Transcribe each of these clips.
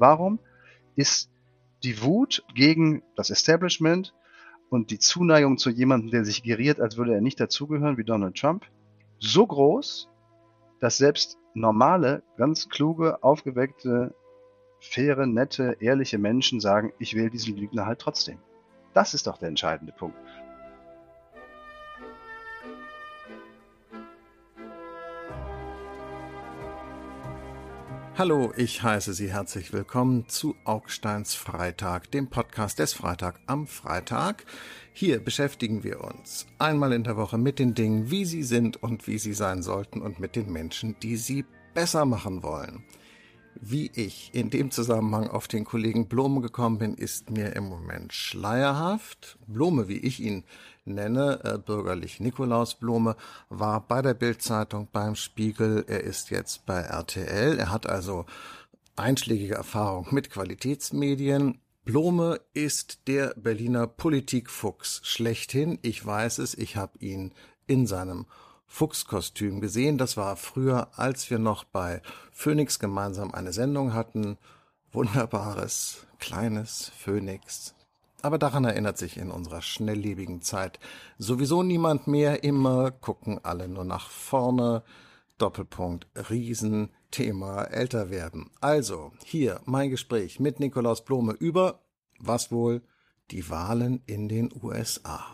Warum ist die Wut gegen das Establishment und die Zuneigung zu jemandem, der sich geriert, als würde er nicht dazugehören, wie Donald Trump, so groß, dass selbst normale, ganz kluge, aufgeweckte, faire, nette, ehrliche Menschen sagen, ich wähle diesen Lügner halt trotzdem. Das ist doch der entscheidende Punkt. Hallo, ich heiße Sie herzlich willkommen zu Augsteins Freitag, dem Podcast des Freitag am Freitag. Hier beschäftigen wir uns einmal in der Woche mit den Dingen, wie sie sind und wie sie sein sollten und mit den Menschen, die sie besser machen wollen. Wie ich in dem Zusammenhang auf den Kollegen Blome gekommen bin, ist mir im Moment schleierhaft. Blome, wie ich ihn nenne, äh, bürgerlich Nikolaus Blome, war bei der Bildzeitung, beim Spiegel, er ist jetzt bei RTL. Er hat also einschlägige Erfahrung mit Qualitätsmedien. Blome ist der Berliner Politikfuchs schlechthin. Ich weiß es, ich habe ihn in seinem Fuchskostüm gesehen. Das war früher, als wir noch bei Phoenix gemeinsam eine Sendung hatten. Wunderbares, kleines Phoenix, aber daran erinnert sich in unserer schnelllebigen Zeit sowieso niemand mehr. Immer gucken alle nur nach vorne. Doppelpunkt, Riesenthema, älter werden. Also, hier mein Gespräch mit Nikolaus Blome über, was wohl, die Wahlen in den USA.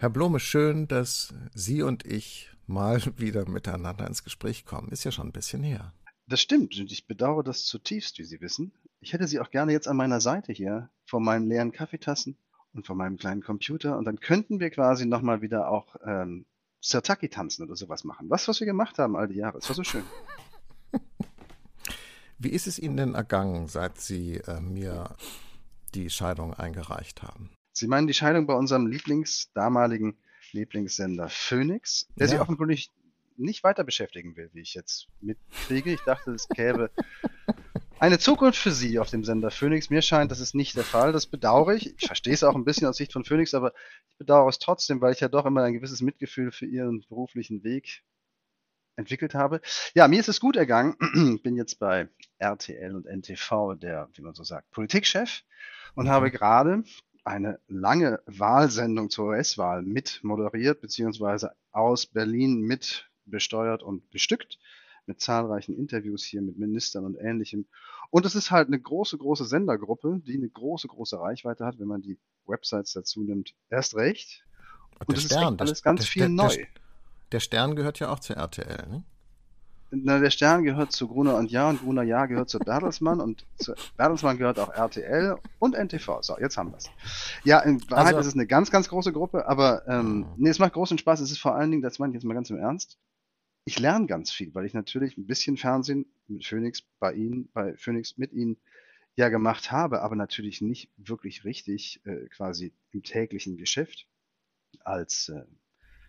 Herr Blome, schön, dass Sie und ich mal wieder miteinander ins Gespräch kommen. Ist ja schon ein bisschen her. Das stimmt und ich bedauere das zutiefst, wie Sie wissen. Ich hätte Sie auch gerne jetzt an meiner Seite hier vor meinen leeren Kaffeetassen und vor meinem kleinen Computer und dann könnten wir quasi nochmal wieder auch ähm, Sirtaki tanzen oder sowas machen. Was, was wir gemacht haben all die Jahre. Es war so schön. Wie ist es Ihnen denn ergangen, seit Sie äh, mir die Scheidung eingereicht haben? Sie meinen die Scheidung bei unserem Lieblings damaligen Lieblingssender Phoenix, der ja. sich offenkundig nicht weiter beschäftigen will, wie ich jetzt mitkriege. Ich dachte, es gäbe eine Zukunft für Sie auf dem Sender Phoenix. Mir scheint, das ist nicht der Fall. Das bedauere ich. Ich verstehe es auch ein bisschen aus Sicht von Phoenix, aber ich bedauere es trotzdem, weil ich ja doch immer ein gewisses Mitgefühl für Ihren beruflichen Weg entwickelt habe. Ja, mir ist es gut ergangen. Ich bin jetzt bei RTL und NTV der, wie man so sagt, Politikchef und mhm. habe gerade eine lange Wahlsendung zur US-Wahl mit moderiert, beziehungsweise aus Berlin mit besteuert und bestückt, mit zahlreichen Interviews hier mit Ministern und ähnlichem. Und es ist halt eine große, große Sendergruppe, die eine große, große Reichweite hat, wenn man die Websites dazu nimmt. Erst recht. Und, und es ist alles ganz der, viel der, neu. Der Stern gehört ja auch zu RTL, ne? Na, der Stern gehört zu Gruner und Ja und Gruner Ja gehört zu Bertelsmann und zu Bertelsmann gehört auch RTL und NTV. So, jetzt haben wir es. Ja, in Wahrheit also, ist es eine ganz, ganz große Gruppe, aber ähm, oh. nee, es macht großen Spaß. Es ist vor allen Dingen, das meine ich jetzt mal ganz im Ernst, ich lerne ganz viel, weil ich natürlich ein bisschen Fernsehen mit Phoenix bei Ihnen, bei Phoenix mit Ihnen ja gemacht habe, aber natürlich nicht wirklich richtig äh, quasi im täglichen Geschäft als äh,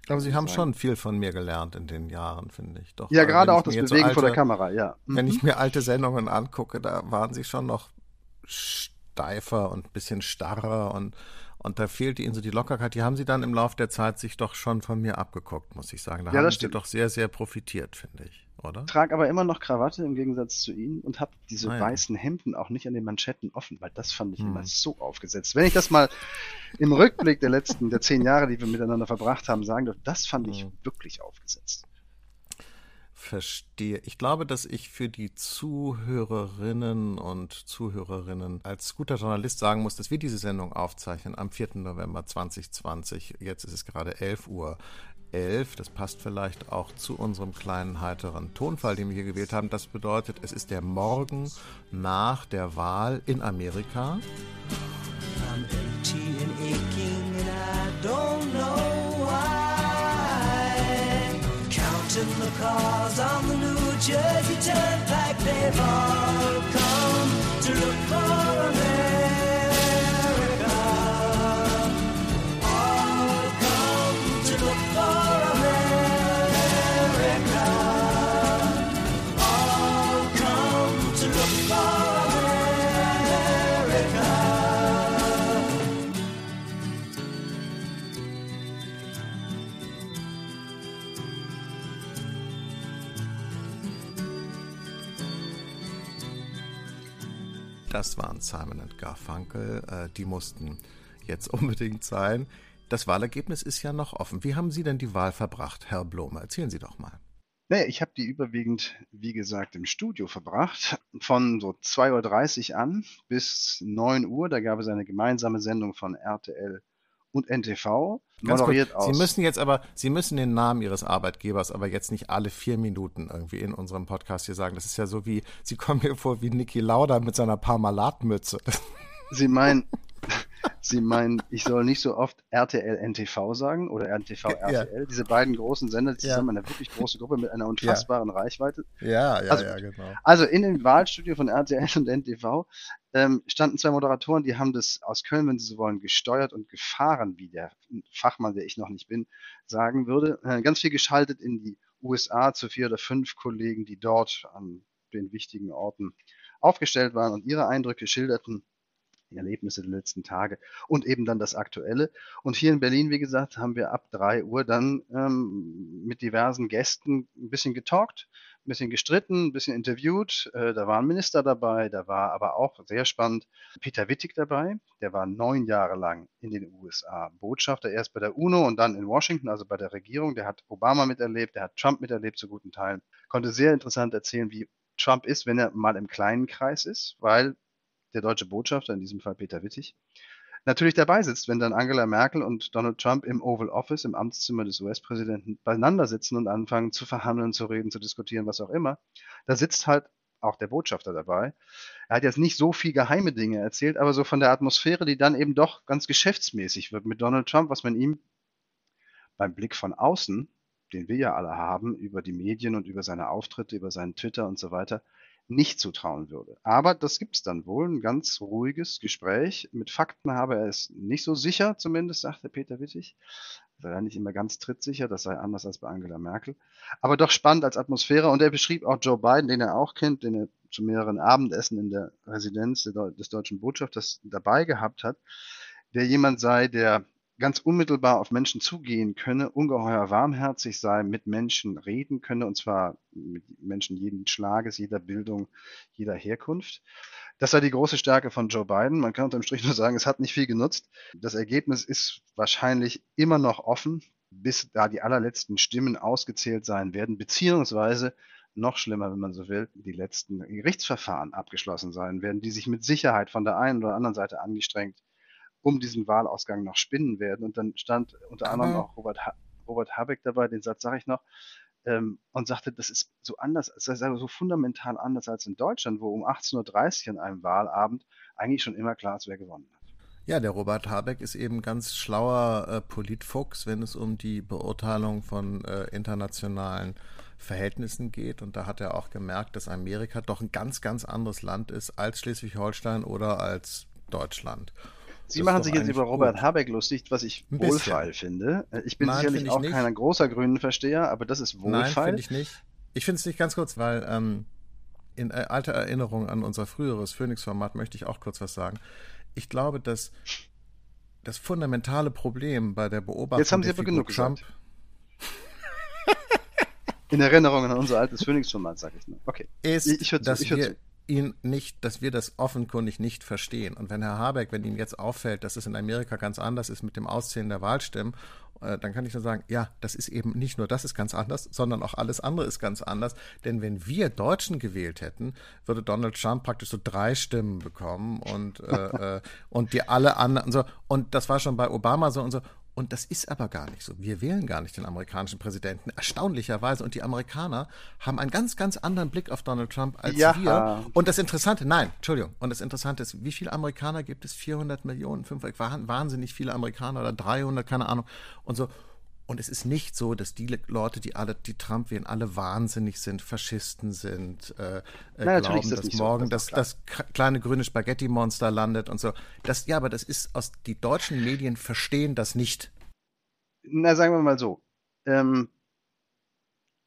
aber Sie haben sein. schon viel von mir gelernt in den Jahren, finde ich. Doch, ja, gerade auch das Bewegen so alte, vor der Kamera, ja. Wenn ich mhm. mir alte Sendungen angucke, da waren Sie schon noch steifer und ein bisschen starrer und, und da fehlte Ihnen so die Lockerheit. Die haben Sie dann im Laufe der Zeit sich doch schon von mir abgeguckt, muss ich sagen. Da ja, haben Sie doch sehr, sehr profitiert, finde ich oder? Trage aber immer noch Krawatte im Gegensatz zu Ihnen und habe diese ah, ja. weißen Hemden auch nicht an den Manschetten offen, weil das fand ich hm. immer so aufgesetzt. Wenn ich das mal im Rückblick der letzten, der zehn Jahre, die wir miteinander verbracht haben, sagen dürfen, das fand ich mhm. wirklich aufgesetzt. Verstehe. Ich glaube, dass ich für die Zuhörerinnen und Zuhörerinnen als guter Journalist sagen muss, dass wir diese Sendung aufzeichnen am 4. November 2020. Jetzt ist es gerade 11 Uhr. 11. Das passt vielleicht auch zu unserem kleinen heiteren Tonfall, den wir hier gewählt haben. Das bedeutet, es ist der Morgen nach der Wahl in Amerika. Am 11. and aching, and I don't know why. Counting the cars on the New Jersey Turnpike, they've all come to look. Das waren Simon und Garfunkel. Äh, die mussten jetzt unbedingt sein. Das Wahlergebnis ist ja noch offen. Wie haben Sie denn die Wahl verbracht, Herr Blome? Erzählen Sie doch mal. Naja, ich habe die überwiegend, wie gesagt, im Studio verbracht. Von so 2.30 Uhr an bis 9 Uhr. Da gab es eine gemeinsame Sendung von RTL und NTV. Moderiert aus. Sie müssen jetzt aber, Sie müssen den Namen Ihres Arbeitgebers aber jetzt nicht alle vier Minuten irgendwie in unserem Podcast hier sagen. Das ist ja so wie, Sie kommen mir vor wie Niki Lauda mit seiner Parmalatmütze. Sie meinen, Sie meinen, ich soll nicht so oft RTL NTV sagen oder NTV RTL, ja. diese beiden großen Sender die zusammen ja. eine wirklich große Gruppe mit einer unfassbaren ja. Reichweite. Ja, ja, also, ja, genau. Also in dem Wahlstudio von RTL und NTV ähm, standen zwei Moderatoren, die haben das aus Köln, wenn sie so wollen, gesteuert und gefahren, wie der Fachmann, der ich noch nicht bin, sagen würde. Äh, ganz viel geschaltet in die USA zu vier oder fünf Kollegen, die dort an den wichtigen Orten aufgestellt waren und ihre Eindrücke schilderten die Erlebnisse der letzten Tage und eben dann das Aktuelle. Und hier in Berlin, wie gesagt, haben wir ab drei Uhr dann ähm, mit diversen Gästen ein bisschen getalkt, ein bisschen gestritten, ein bisschen interviewt. Äh, da war ein Minister dabei, da war aber auch sehr spannend Peter Wittig dabei. Der war neun Jahre lang in den USA Botschafter, erst bei der UNO und dann in Washington, also bei der Regierung. Der hat Obama miterlebt, der hat Trump miterlebt zu guten Teilen. Konnte sehr interessant erzählen, wie Trump ist, wenn er mal im kleinen Kreis ist, weil der deutsche Botschafter, in diesem Fall Peter Wittig, natürlich dabei sitzt, wenn dann Angela Merkel und Donald Trump im Oval Office, im Amtszimmer des US-Präsidenten, beieinander sitzen und anfangen zu verhandeln, zu reden, zu diskutieren, was auch immer. Da sitzt halt auch der Botschafter dabei. Er hat jetzt nicht so viel geheime Dinge erzählt, aber so von der Atmosphäre, die dann eben doch ganz geschäftsmäßig wird mit Donald Trump, was man ihm beim Blick von außen, den wir ja alle haben, über die Medien und über seine Auftritte, über seinen Twitter und so weiter, nicht zutrauen würde. Aber das gibt es dann wohl, ein ganz ruhiges Gespräch. Mit Fakten habe er es nicht so sicher, zumindest, sagte Peter Wittig. Sei ja nicht immer ganz trittsicher, das sei anders als bei Angela Merkel. Aber doch spannend als Atmosphäre. Und er beschrieb auch Joe Biden, den er auch kennt, den er zu mehreren Abendessen in der Residenz des deutschen Botschafters dabei gehabt hat, der jemand sei, der ganz unmittelbar auf Menschen zugehen könne, ungeheuer warmherzig sei, mit Menschen reden könne, und zwar mit Menschen jeden Schlages, jeder Bildung, jeder Herkunft. Das sei die große Stärke von Joe Biden. Man kann unterm Strich nur sagen, es hat nicht viel genutzt. Das Ergebnis ist wahrscheinlich immer noch offen, bis da die allerletzten Stimmen ausgezählt sein werden, beziehungsweise noch schlimmer, wenn man so will, die letzten Gerichtsverfahren abgeschlossen sein werden, die sich mit Sicherheit von der einen oder anderen Seite angestrengt um diesen Wahlausgang noch spinnen werden. Und dann stand unter anderem auch Robert, ha Robert Habeck dabei, den Satz sage ich noch, ähm, und sagte, das ist so anders, es ist so fundamental anders als in Deutschland, wo um 18.30 Uhr an einem Wahlabend eigentlich schon immer klar ist, wer gewonnen hat. Ja, der Robert Habeck ist eben ganz schlauer äh, Politfuchs, wenn es um die Beurteilung von äh, internationalen Verhältnissen geht. Und da hat er auch gemerkt, dass Amerika doch ein ganz, ganz anderes Land ist als Schleswig-Holstein oder als Deutschland. Sie machen sich jetzt über Robert gut. Habeck lustig, was ich wohlfeil finde. Ich bin Nein, sicherlich ich auch nicht. kein großer Grünenversteher, aber das ist wohlfeil. Nein, finde ich nicht. Ich finde es nicht ganz kurz, weil ähm, in äh, alter Erinnerung an unser früheres Phoenix-Format möchte ich auch kurz was sagen. Ich glaube, dass das fundamentale Problem bei der Beobachtung Jetzt haben Sie aber genug Trump In Erinnerung an unser altes Phoenix-Format, sage ich nur. Okay. Ist, ich, ich, dass ich wir ihn nicht, dass wir das offenkundig nicht verstehen. Und wenn Herr Habeck, wenn ihm jetzt auffällt, dass es in Amerika ganz anders ist mit dem Auszählen der Wahlstimmen, äh, dann kann ich nur sagen, ja, das ist eben nicht nur das ist ganz anders, sondern auch alles andere ist ganz anders. Denn wenn wir Deutschen gewählt hätten, würde Donald Trump praktisch so drei Stimmen bekommen und, äh, äh und die alle anderen so. Und das war schon bei Obama so und so. Und das ist aber gar nicht so. Wir wählen gar nicht den amerikanischen Präsidenten, erstaunlicherweise. Und die Amerikaner haben einen ganz, ganz anderen Blick auf Donald Trump als ja. wir. Und das Interessante, nein, Entschuldigung. Und das Interessante ist, wie viele Amerikaner gibt es? 400 Millionen, 500, wahnsinnig viele Amerikaner oder 300, keine Ahnung. Und so. Und es ist nicht so, dass die Leute, die alle, die Trump wählen, alle wahnsinnig sind, Faschisten sind, äh, äh Nein, glauben, das dass morgen so, das, das, das, kleine grüne Spaghetti-Monster landet und so. Das, ja, aber das ist aus, die deutschen Medien verstehen das nicht. Na, sagen wir mal so. Ähm,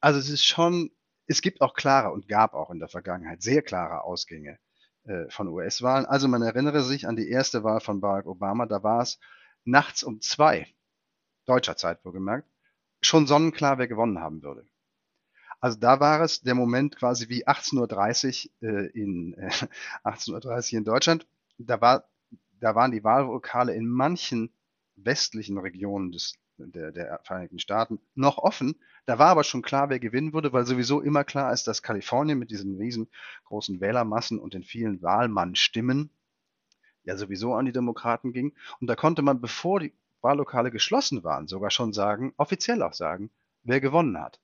also es ist schon, es gibt auch klare und gab auch in der Vergangenheit sehr klare Ausgänge äh, von US-Wahlen. Also man erinnere sich an die erste Wahl von Barack Obama, da war es nachts um zwei deutscher Zeit wohlgemerkt, schon sonnenklar, wer gewonnen haben würde. Also da war es der Moment quasi wie 18.30 Uhr äh, in äh, 18.30 Uhr in Deutschland. Da war, da waren die Wahllokale in manchen westlichen Regionen des, der, der Vereinigten Staaten noch offen. Da war aber schon klar, wer gewinnen würde, weil sowieso immer klar ist, dass Kalifornien mit diesen riesengroßen Wählermassen und den vielen Wahlmannstimmen ja sowieso an die Demokraten ging. Und da konnte man, bevor die Wahllokale geschlossen waren, sogar schon sagen, offiziell auch sagen, wer gewonnen hat.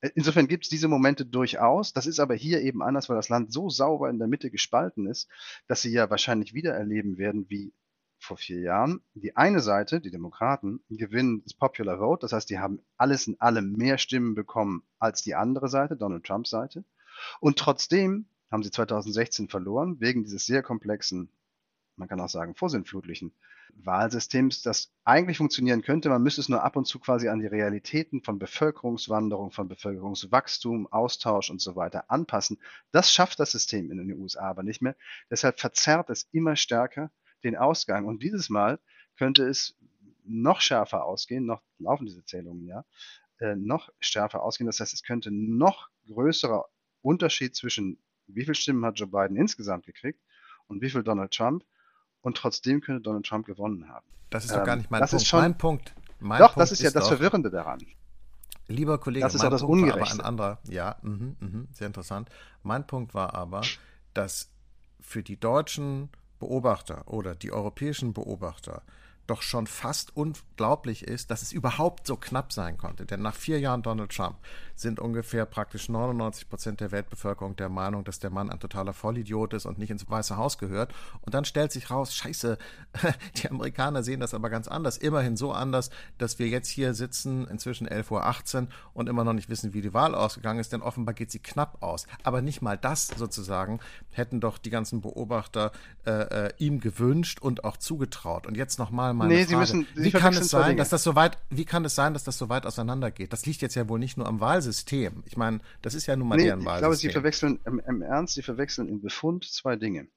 Äh, insofern gibt es diese Momente durchaus. Das ist aber hier eben anders, weil das Land so sauber in der Mitte gespalten ist, dass sie ja wahrscheinlich wieder erleben werden wie vor vier Jahren. Die eine Seite, die Demokraten, gewinnen das Popular Vote. Das heißt, die haben alles in allem mehr Stimmen bekommen als die andere Seite, Donald Trumps Seite. Und trotzdem haben sie 2016 verloren, wegen dieses sehr komplexen, man kann auch sagen, vorsinnflutlichen Wahlsystems, das eigentlich funktionieren könnte. Man müsste es nur ab und zu quasi an die Realitäten von Bevölkerungswanderung, von Bevölkerungswachstum, Austausch und so weiter anpassen. Das schafft das System in den USA aber nicht mehr. Deshalb verzerrt es immer stärker den Ausgang. Und dieses Mal könnte es noch schärfer ausgehen, noch laufen diese Zählungen ja, äh, noch schärfer ausgehen. Das heißt, es könnte noch größerer Unterschied zwischen wie viele Stimmen hat Joe Biden insgesamt gekriegt und wie viel Donald Trump und trotzdem könnte Donald Trump gewonnen haben. Das ist doch gar nicht mein das Punkt. Ist schon, mein Punkt. Mein doch, Punkt das ist ja das Verwirrende daran. Lieber Kollege, das ist mein auch das Punkt war aber Ungerechte. ein anderer. Ja, mh, mh, sehr interessant. Mein Punkt war aber, dass für die deutschen Beobachter oder die europäischen Beobachter doch schon fast unglaublich ist, dass es überhaupt so knapp sein konnte. Denn nach vier Jahren Donald Trump sind ungefähr praktisch 99 Prozent der Weltbevölkerung der Meinung, dass der Mann ein totaler Vollidiot ist und nicht ins Weiße Haus gehört. Und dann stellt sich raus, scheiße, die Amerikaner sehen das aber ganz anders. Immerhin so anders, dass wir jetzt hier sitzen, inzwischen 11.18 Uhr und immer noch nicht wissen, wie die Wahl ausgegangen ist, denn offenbar geht sie knapp aus. Aber nicht mal das sozusagen hätten doch die ganzen Beobachter äh, äh, ihm gewünscht und auch zugetraut. Und jetzt nochmal meine Nee, Frage. Müssen- wie kann es sein, dass das so weit, wie kann es sein, dass das so weit auseinandergeht? Das liegt jetzt ja wohl nicht nur am Wahlsystem. Ich meine, das ist ja nun mal Nee, deren ich Wahlsystem. glaube, Sie verwechseln im, im Ernst, Sie verwechseln im Befund zwei Dinge.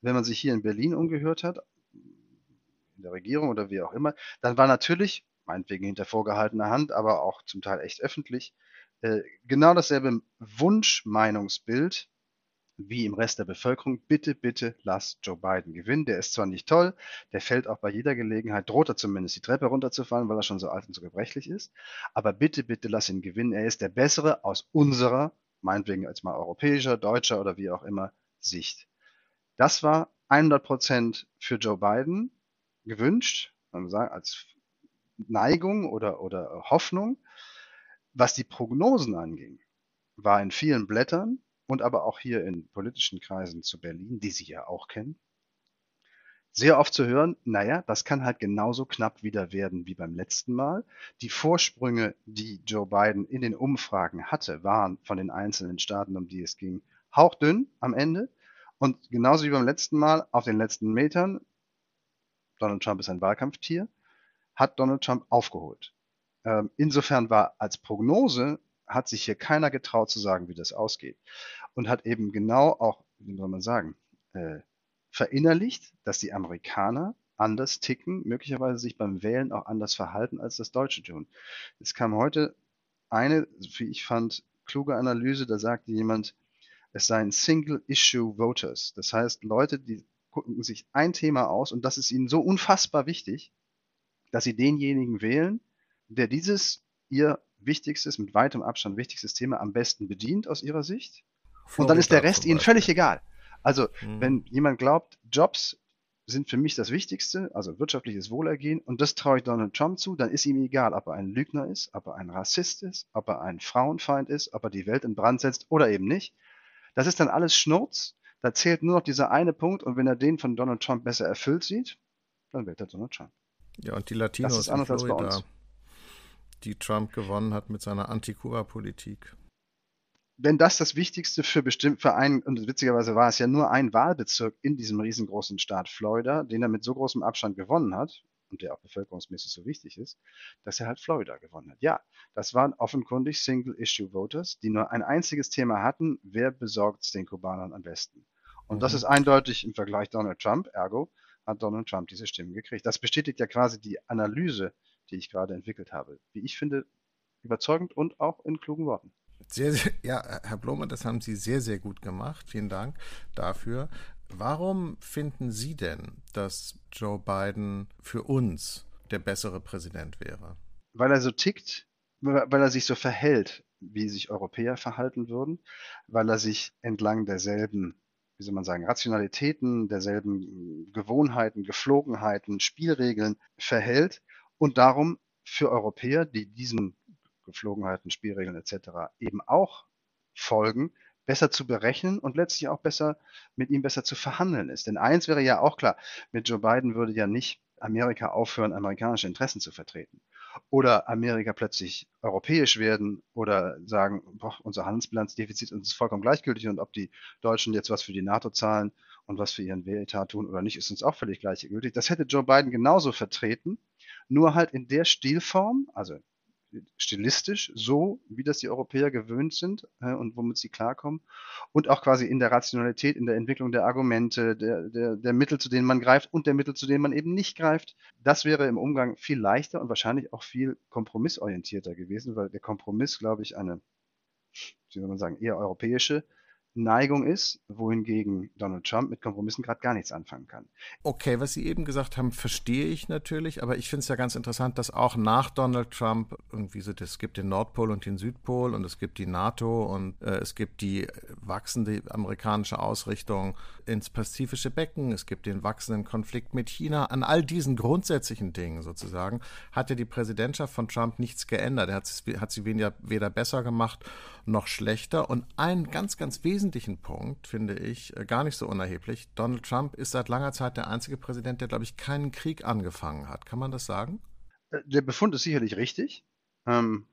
Wenn man sich hier in Berlin umgehört hat, in der Regierung oder wie auch immer, dann war natürlich, meinetwegen hinter vorgehaltener Hand, aber auch zum Teil echt öffentlich, äh, genau dasselbe Wunschmeinungsbild wie im Rest der Bevölkerung. Bitte, bitte lass Joe Biden gewinnen. Der ist zwar nicht toll, der fällt auch bei jeder Gelegenheit, droht er zumindest die Treppe runterzufallen, weil er schon so alt und so gebrechlich ist. Aber bitte, bitte lass ihn gewinnen. Er ist der Bessere aus unserer, meinetwegen als mal europäischer, deutscher oder wie auch immer, Sicht. Das war 100% für Joe Biden gewünscht, als Neigung oder, oder Hoffnung. Was die Prognosen anging, war in vielen Blättern und aber auch hier in politischen Kreisen zu Berlin, die Sie ja auch kennen, sehr oft zu hören, naja, das kann halt genauso knapp wieder werden wie beim letzten Mal. Die Vorsprünge, die Joe Biden in den Umfragen hatte, waren von den einzelnen Staaten, um die es ging, hauchdünn am Ende. Und genauso wie beim letzten Mal auf den letzten Metern, Donald Trump ist ein Wahlkampftier, hat Donald Trump aufgeholt. Ähm, insofern war als Prognose, hat sich hier keiner getraut zu sagen, wie das ausgeht. Und hat eben genau auch, wie soll man sagen, äh, verinnerlicht, dass die Amerikaner anders ticken, möglicherweise sich beim Wählen auch anders verhalten, als das Deutsche tun. Es kam heute eine, wie ich fand, kluge Analyse, da sagte jemand, es seien Single-Issue Voters. Das heißt, Leute, die gucken sich ein Thema aus und das ist ihnen so unfassbar wichtig, dass sie denjenigen wählen, der dieses ihr wichtigstes, mit weitem Abstand wichtigstes Thema am besten bedient aus ihrer Sicht. Und dann ist der Florida Rest ihnen völlig egal. Also, Mhm. wenn jemand glaubt, Jobs sind für mich das Wichtigste, also wirtschaftliches Wohlergehen, und das traue ich Donald Trump zu, dann ist ihm egal, ob er ein Lügner ist, ob er ein Rassist ist, ob er ein Frauenfeind ist, ob er die Welt in Brand setzt oder eben nicht. Das ist dann alles Schnurz. Da zählt nur noch dieser eine Punkt, und wenn er den von Donald Trump besser erfüllt sieht, dann wählt er Donald Trump. Ja, und die Latinos ist in anders als bei Florida, uns. die Trump gewonnen hat mit seiner Anti-Kuba-Politik. Wenn das das Wichtigste für bestimmt für einen, und witzigerweise war es ja nur ein Wahlbezirk in diesem riesengroßen Staat Florida, den er mit so großem Abstand gewonnen hat und der auch bevölkerungsmäßig so wichtig ist, dass er halt Florida gewonnen hat. Ja, das waren offenkundig Single-Issue-Voters, die nur ein einziges Thema hatten, wer besorgt es den Kubanern am besten. Und das Mhm. ist eindeutig im Vergleich Donald Trump, ergo hat Donald Trump diese Stimmen gekriegt. Das bestätigt ja quasi die Analyse, die ich gerade entwickelt habe. Wie ich finde, überzeugend und auch in klugen Worten. Sehr, sehr, ja, Herr Blume, das haben Sie sehr, sehr gut gemacht. Vielen Dank dafür. Warum finden Sie denn, dass Joe Biden für uns der bessere Präsident wäre? Weil er so tickt, weil er sich so verhält, wie sich Europäer verhalten würden, weil er sich entlang derselben, wie soll man sagen, Rationalitäten, derselben Gewohnheiten, Geflogenheiten, Spielregeln verhält und darum für Europäer, die diesen Geflogenheiten, Spielregeln etc. eben auch folgen, besser zu berechnen und letztlich auch besser mit ihm besser zu verhandeln ist. Denn eins wäre ja auch klar, mit Joe Biden würde ja nicht Amerika aufhören, amerikanische Interessen zu vertreten. Oder Amerika plötzlich europäisch werden oder sagen, boah, unser Handelsbilanzdefizit ist vollkommen gleichgültig und ob die Deutschen jetzt was für die NATO zahlen und was für ihren Wähltat tun oder nicht, ist uns auch völlig gleichgültig. Das hätte Joe Biden genauso vertreten, nur halt in der Stilform, also stilistisch so, wie das die Europäer gewöhnt sind äh, und womit sie klarkommen. Und auch quasi in der Rationalität, in der Entwicklung der Argumente, der, der, der Mittel, zu denen man greift und der Mittel, zu denen man eben nicht greift. Das wäre im Umgang viel leichter und wahrscheinlich auch viel kompromissorientierter gewesen, weil der Kompromiss, glaube ich, eine, wie soll man sagen, eher europäische Neigung ist, wohingegen Donald Trump mit Kompromissen gerade gar nichts anfangen kann. Okay, was Sie eben gesagt haben, verstehe ich natürlich, aber ich finde es ja ganz interessant, dass auch nach Donald Trump irgendwie so, es gibt den Nordpol und den Südpol und es gibt die NATO und äh, es gibt die wachsende amerikanische Ausrichtung ins pazifische Becken, es gibt den wachsenden Konflikt mit China. An all diesen grundsätzlichen Dingen sozusagen hat ja die Präsidentschaft von Trump nichts geändert. Er hat, hat sie weder, weder besser gemacht noch schlechter. Und einen ganz, ganz wesentlichen Punkt finde ich äh, gar nicht so unerheblich. Donald Trump ist seit langer Zeit der einzige Präsident, der, glaube ich, keinen Krieg angefangen hat. Kann man das sagen? Äh, der Befund ist sicherlich richtig. Ähm,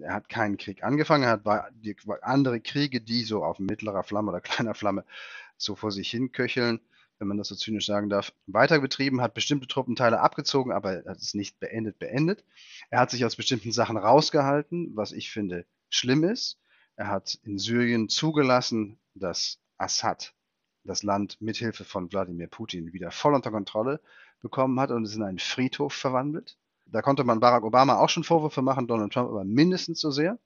er hat keinen Krieg angefangen, er hat die, andere Kriege, die so auf mittlerer Flamme oder kleiner Flamme so vor sich hin köcheln, wenn man das so zynisch sagen darf, weiter betrieben, hat bestimmte Truppenteile abgezogen, aber er hat es nicht beendet, beendet. Er hat sich aus bestimmten Sachen rausgehalten, was ich finde schlimm ist. Er hat in Syrien zugelassen, dass Assad das Land mithilfe von Wladimir Putin wieder voll unter Kontrolle bekommen hat und es in einen Friedhof verwandelt. Da konnte man Barack Obama auch schon Vorwürfe machen, Donald Trump aber mindestens so sehr.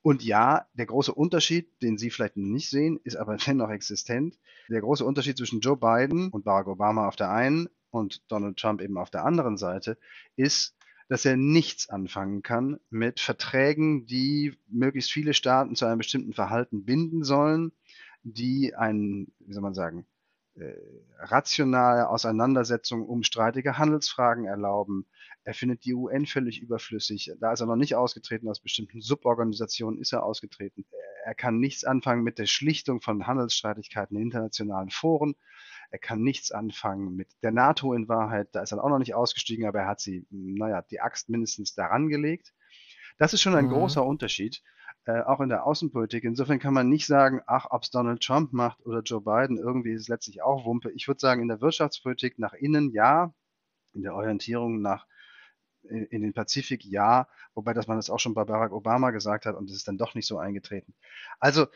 Und ja, der große Unterschied, den Sie vielleicht nicht sehen, ist aber dennoch existent. Der große Unterschied zwischen Joe Biden und Barack Obama auf der einen und Donald Trump eben auf der anderen Seite ist, dass er nichts anfangen kann mit Verträgen, die möglichst viele Staaten zu einem bestimmten Verhalten binden sollen, die ein, wie soll man sagen, äh, rationale Auseinandersetzung um streitige Handelsfragen erlauben. Er findet die UN völlig überflüssig. Da ist er noch nicht ausgetreten, aus bestimmten Suborganisationen ist er ausgetreten. Er kann nichts anfangen mit der Schlichtung von Handelsstreitigkeiten in internationalen Foren. Er kann nichts anfangen mit der NATO in Wahrheit. Da ist er auch noch nicht ausgestiegen, aber er hat sie, naja, die Axt mindestens daran gelegt. Das ist schon ein mhm. großer Unterschied, äh, auch in der Außenpolitik. Insofern kann man nicht sagen, ach, ob es Donald Trump macht oder Joe Biden, irgendwie ist es letztlich auch Wumpe. Ich würde sagen, in der Wirtschaftspolitik nach innen ja, in der Orientierung nach in, den Pazifik ja, wobei dass man das auch schon bei Barack Obama gesagt hat und es ist dann doch nicht so eingetreten. Also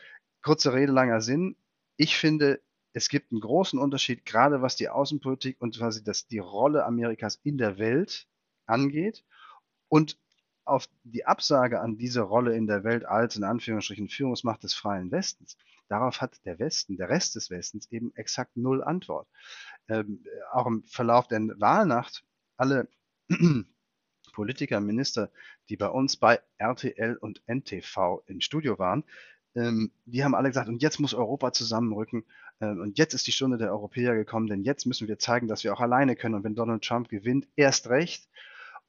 kurze Rede, langer Sinn. Ich finde, es gibt einen großen Unterschied, gerade was die Außenpolitik und quasi das, die Rolle Amerikas in der Welt angeht. Und auf die Absage an diese Rolle in der Welt als in Anführungsstrichen Führungsmacht des freien Westens, darauf hat der Westen, der Rest des Westens eben exakt null Antwort. Ähm, auch im Verlauf der Wahlnacht, alle Politiker, Minister, die bei uns bei RTL und NTV im Studio waren, ähm, die haben alle gesagt, und jetzt muss Europa zusammenrücken ähm, und jetzt ist die Stunde der Europäer gekommen, denn jetzt müssen wir zeigen, dass wir auch alleine können. Und wenn Donald Trump gewinnt, erst recht.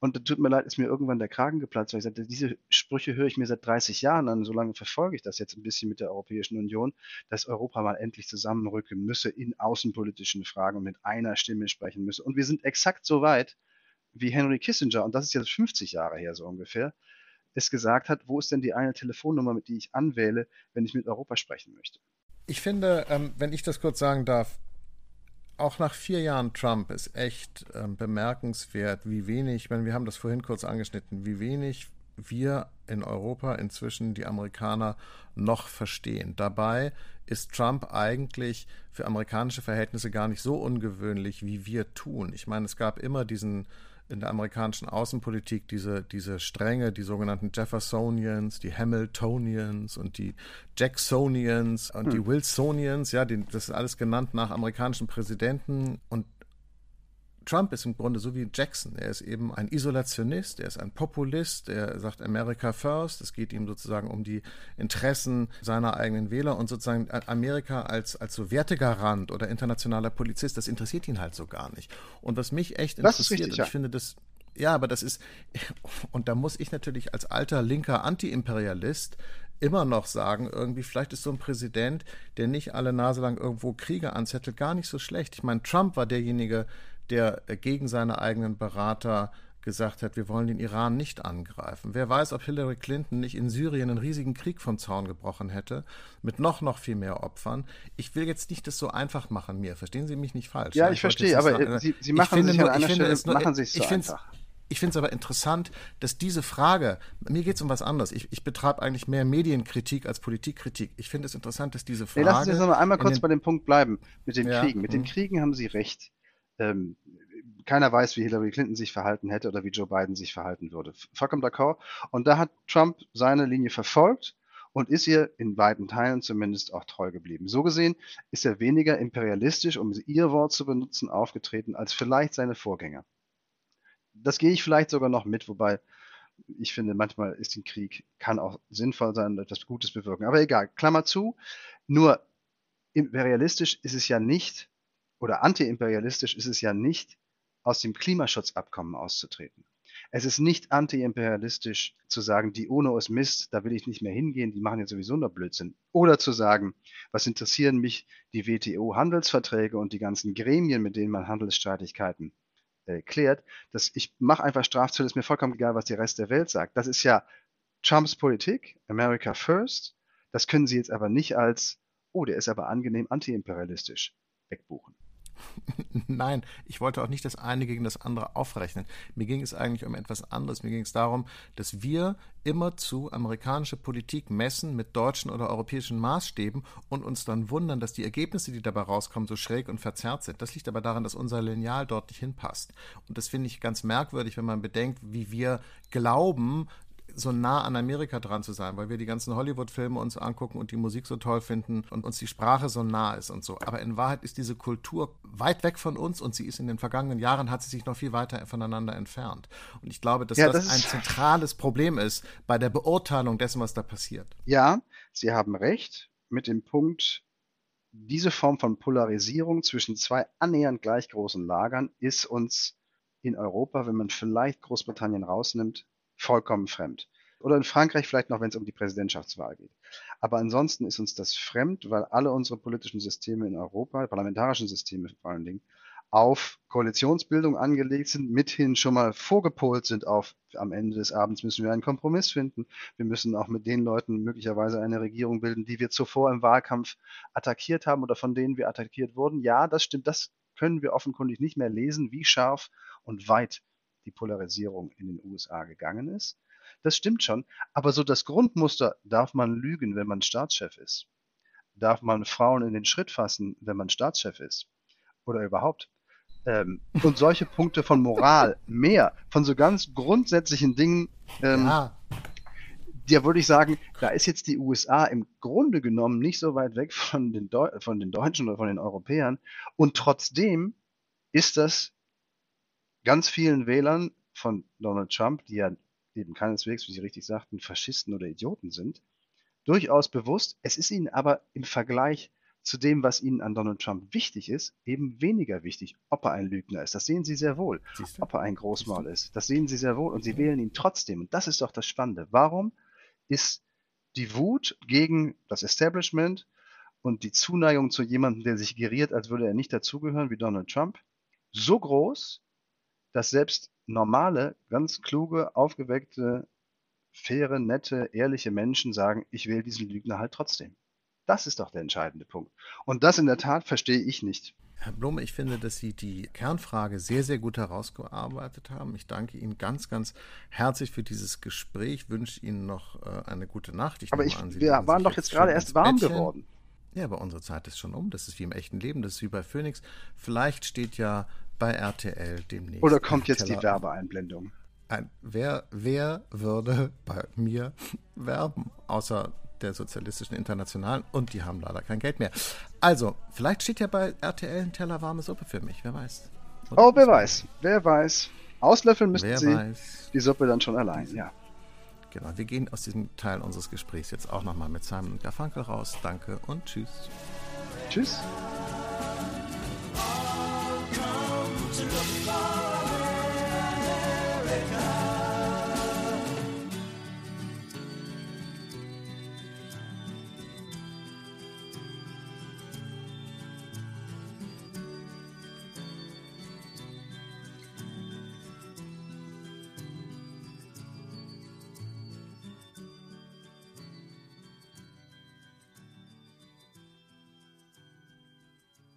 Und tut mir leid, ist mir irgendwann der Kragen geplatzt, weil ich sagte, diese Sprüche höre ich mir seit 30 Jahren an. So lange verfolge ich das jetzt ein bisschen mit der Europäischen Union, dass Europa mal endlich zusammenrücken müsse in außenpolitischen Fragen und mit einer Stimme sprechen müsse. Und wir sind exakt so weit, wie Henry Kissinger, und das ist jetzt 50 Jahre her so ungefähr, es gesagt hat, wo ist denn die eine Telefonnummer, mit die ich anwähle, wenn ich mit Europa sprechen möchte? Ich finde, ähm, wenn ich das kurz sagen darf, auch nach vier Jahren Trump ist echt ähm, bemerkenswert, wie wenig, meine, wir haben das vorhin kurz angeschnitten, wie wenig wir in Europa inzwischen die Amerikaner noch verstehen. Dabei ist Trump eigentlich für amerikanische Verhältnisse gar nicht so ungewöhnlich, wie wir tun. Ich meine, es gab immer diesen in der amerikanischen Außenpolitik diese, diese Stränge, die sogenannten Jeffersonians, die Hamiltonians und die Jacksonians und hm. die Wilsonians, ja, die, das ist alles genannt nach amerikanischen Präsidenten und Trump ist im Grunde so wie Jackson. Er ist eben ein Isolationist, er ist ein Populist, er sagt America first. Es geht ihm sozusagen um die Interessen seiner eigenen Wähler und sozusagen Amerika als, als so Wertegarant oder internationaler Polizist, das interessiert ihn halt so gar nicht. Und was mich echt interessiert, richtig, ja. ich finde das, ja, aber das ist, und da muss ich natürlich als alter linker Anti-Imperialist immer noch sagen, irgendwie, vielleicht ist so ein Präsident, der nicht alle Nase lang irgendwo Kriege anzettelt, gar nicht so schlecht. Ich meine, Trump war derjenige, der gegen seine eigenen Berater gesagt hat, wir wollen den Iran nicht angreifen. Wer weiß, ob Hillary Clinton nicht in Syrien einen riesigen Krieg vom Zaun gebrochen hätte, mit noch, noch viel mehr Opfern. Ich will jetzt nicht das so einfach machen, mir. Verstehen Sie mich nicht falsch. Ja, ich, ich verstehe, aber sagen, Sie, Sie machen sich nur, an einer Stelle, nur, machen sich so ich einfach. Ich finde es aber interessant, dass diese Frage, mir geht es um was anderes. Ich, ich betreibe eigentlich mehr Medienkritik als Politikkritik. Ich finde es interessant, dass diese Frage. Nee, lassen Sie uns noch einmal kurz bei dem Punkt bleiben, mit den ja, Kriegen. Mit den hm. Kriegen haben Sie recht ähm, keiner weiß, wie Hillary Clinton sich verhalten hätte oder wie Joe Biden sich verhalten würde. Vollkommen d'accord. Und da hat Trump seine Linie verfolgt und ist ihr in weiten Teilen zumindest auch treu geblieben. So gesehen ist er weniger imperialistisch, um ihr Wort zu benutzen, aufgetreten als vielleicht seine Vorgänger. Das gehe ich vielleicht sogar noch mit, wobei ich finde, manchmal ist ein Krieg, kann auch sinnvoll sein und etwas Gutes bewirken. Aber egal, Klammer zu. Nur imperialistisch ist es ja nicht, oder antiimperialistisch ist es ja nicht, aus dem Klimaschutzabkommen auszutreten. Es ist nicht antiimperialistisch zu sagen, die UNO ist Mist, da will ich nicht mehr hingehen, die machen ja sowieso nur Blödsinn. Oder zu sagen, was interessieren mich die WTO-Handelsverträge und die ganzen Gremien, mit denen man Handelsstreitigkeiten äh, klärt. Das, ich mache einfach Strafzölle, ist mir vollkommen egal, was der Rest der Welt sagt. Das ist ja Trumps Politik, America First. Das können Sie jetzt aber nicht als, oh, der ist aber angenehm antiimperialistisch wegbuchen. Nein, ich wollte auch nicht das eine gegen das andere aufrechnen. Mir ging es eigentlich um etwas anderes. Mir ging es darum, dass wir immerzu amerikanische Politik messen mit deutschen oder europäischen Maßstäben und uns dann wundern, dass die Ergebnisse, die dabei rauskommen, so schräg und verzerrt sind. Das liegt aber daran, dass unser Lineal dort nicht hinpasst. Und das finde ich ganz merkwürdig, wenn man bedenkt, wie wir glauben, so nah an Amerika dran zu sein, weil wir die ganzen Hollywood-Filme uns angucken und die Musik so toll finden und uns die Sprache so nah ist und so. Aber in Wahrheit ist diese Kultur weit weg von uns und sie ist in den vergangenen Jahren, hat sie sich noch viel weiter voneinander entfernt. Und ich glaube, dass ja, das, das ein zentrales Problem ist bei der Beurteilung dessen, was da passiert. Ja, Sie haben recht mit dem Punkt, diese Form von Polarisierung zwischen zwei annähernd gleich großen Lagern ist uns in Europa, wenn man vielleicht Großbritannien rausnimmt, vollkommen fremd. Oder in Frankreich vielleicht noch, wenn es um die Präsidentschaftswahl geht. Aber ansonsten ist uns das fremd, weil alle unsere politischen Systeme in Europa, parlamentarischen Systeme vor allen Dingen, auf Koalitionsbildung angelegt sind, mithin schon mal vorgepolt sind auf, am Ende des Abends müssen wir einen Kompromiss finden. Wir müssen auch mit den Leuten möglicherweise eine Regierung bilden, die wir zuvor im Wahlkampf attackiert haben oder von denen wir attackiert wurden. Ja, das stimmt, das können wir offenkundig nicht mehr lesen, wie scharf und weit die Polarisierung in den USA gegangen ist. Das stimmt schon, aber so das Grundmuster, darf man lügen, wenn man Staatschef ist? Darf man Frauen in den Schritt fassen, wenn man Staatschef ist? Oder überhaupt? Ähm, und solche Punkte von Moral, mehr, von so ganz grundsätzlichen Dingen, ähm, ja. da würde ich sagen, da ist jetzt die USA im Grunde genommen nicht so weit weg von den, Deu von den Deutschen oder von den Europäern. Und trotzdem ist das ganz vielen Wählern von Donald Trump, die ja eben keineswegs, wie Sie richtig sagten, Faschisten oder Idioten sind, durchaus bewusst. Es ist ihnen aber im Vergleich zu dem, was ihnen an Donald Trump wichtig ist, eben weniger wichtig, ob er ein Lügner ist. Das sehen sie sehr wohl. Ob er ein Großmaul ist. Das sehen sie sehr wohl. Und sie wählen ihn trotzdem. Und das ist doch das Spannende. Warum ist die Wut gegen das Establishment und die Zuneigung zu jemandem, der sich geriert, als würde er nicht dazugehören, wie Donald Trump, so groß, dass selbst normale, ganz kluge, aufgeweckte, faire, nette, ehrliche Menschen sagen, ich wähle diesen Lügner halt trotzdem. Das ist doch der entscheidende Punkt. Und das in der Tat verstehe ich nicht. Herr Blum, ich finde, dass Sie die Kernfrage sehr, sehr gut herausgearbeitet haben. Ich danke Ihnen ganz, ganz herzlich für dieses Gespräch. Ich wünsche Ihnen noch äh, eine gute Nacht. Ich Aber ich, an, wir waren doch jetzt gerade erst warm Bettchen. geworden. Ja, aber unsere Zeit ist schon um. Das ist wie im echten Leben. Das ist wie bei Phoenix. Vielleicht steht ja bei RTL demnächst. Oder kommt jetzt Teller die Werbeeinblendung? Ein, wer, wer würde bei mir werben, außer der Sozialistischen Internationalen und die haben leider kein Geld mehr. Also, vielleicht steht ja bei RTL ein Teller warme Suppe für mich, wer weiß. Oder oh, wer weiß, wer weiß. Auslöffeln müssten wer sie weiß. die Suppe dann schon allein, ja. Genau, wir gehen aus diesem Teil unseres Gesprächs jetzt auch nochmal mit Simon und Garfunkel raus. Danke und tschüss. Tschüss.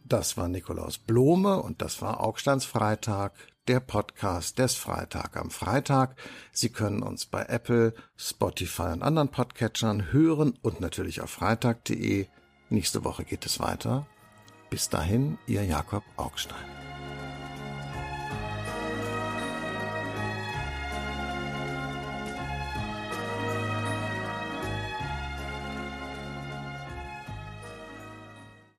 Das war Nikolaus Blome und das war Augsteins Freitag, der Podcast des Freitag am Freitag. Sie können uns bei Apple, Spotify und anderen Podcatchern hören und natürlich auf freitag.de. Nächste Woche geht es weiter. Bis dahin, Ihr Jakob Augstein.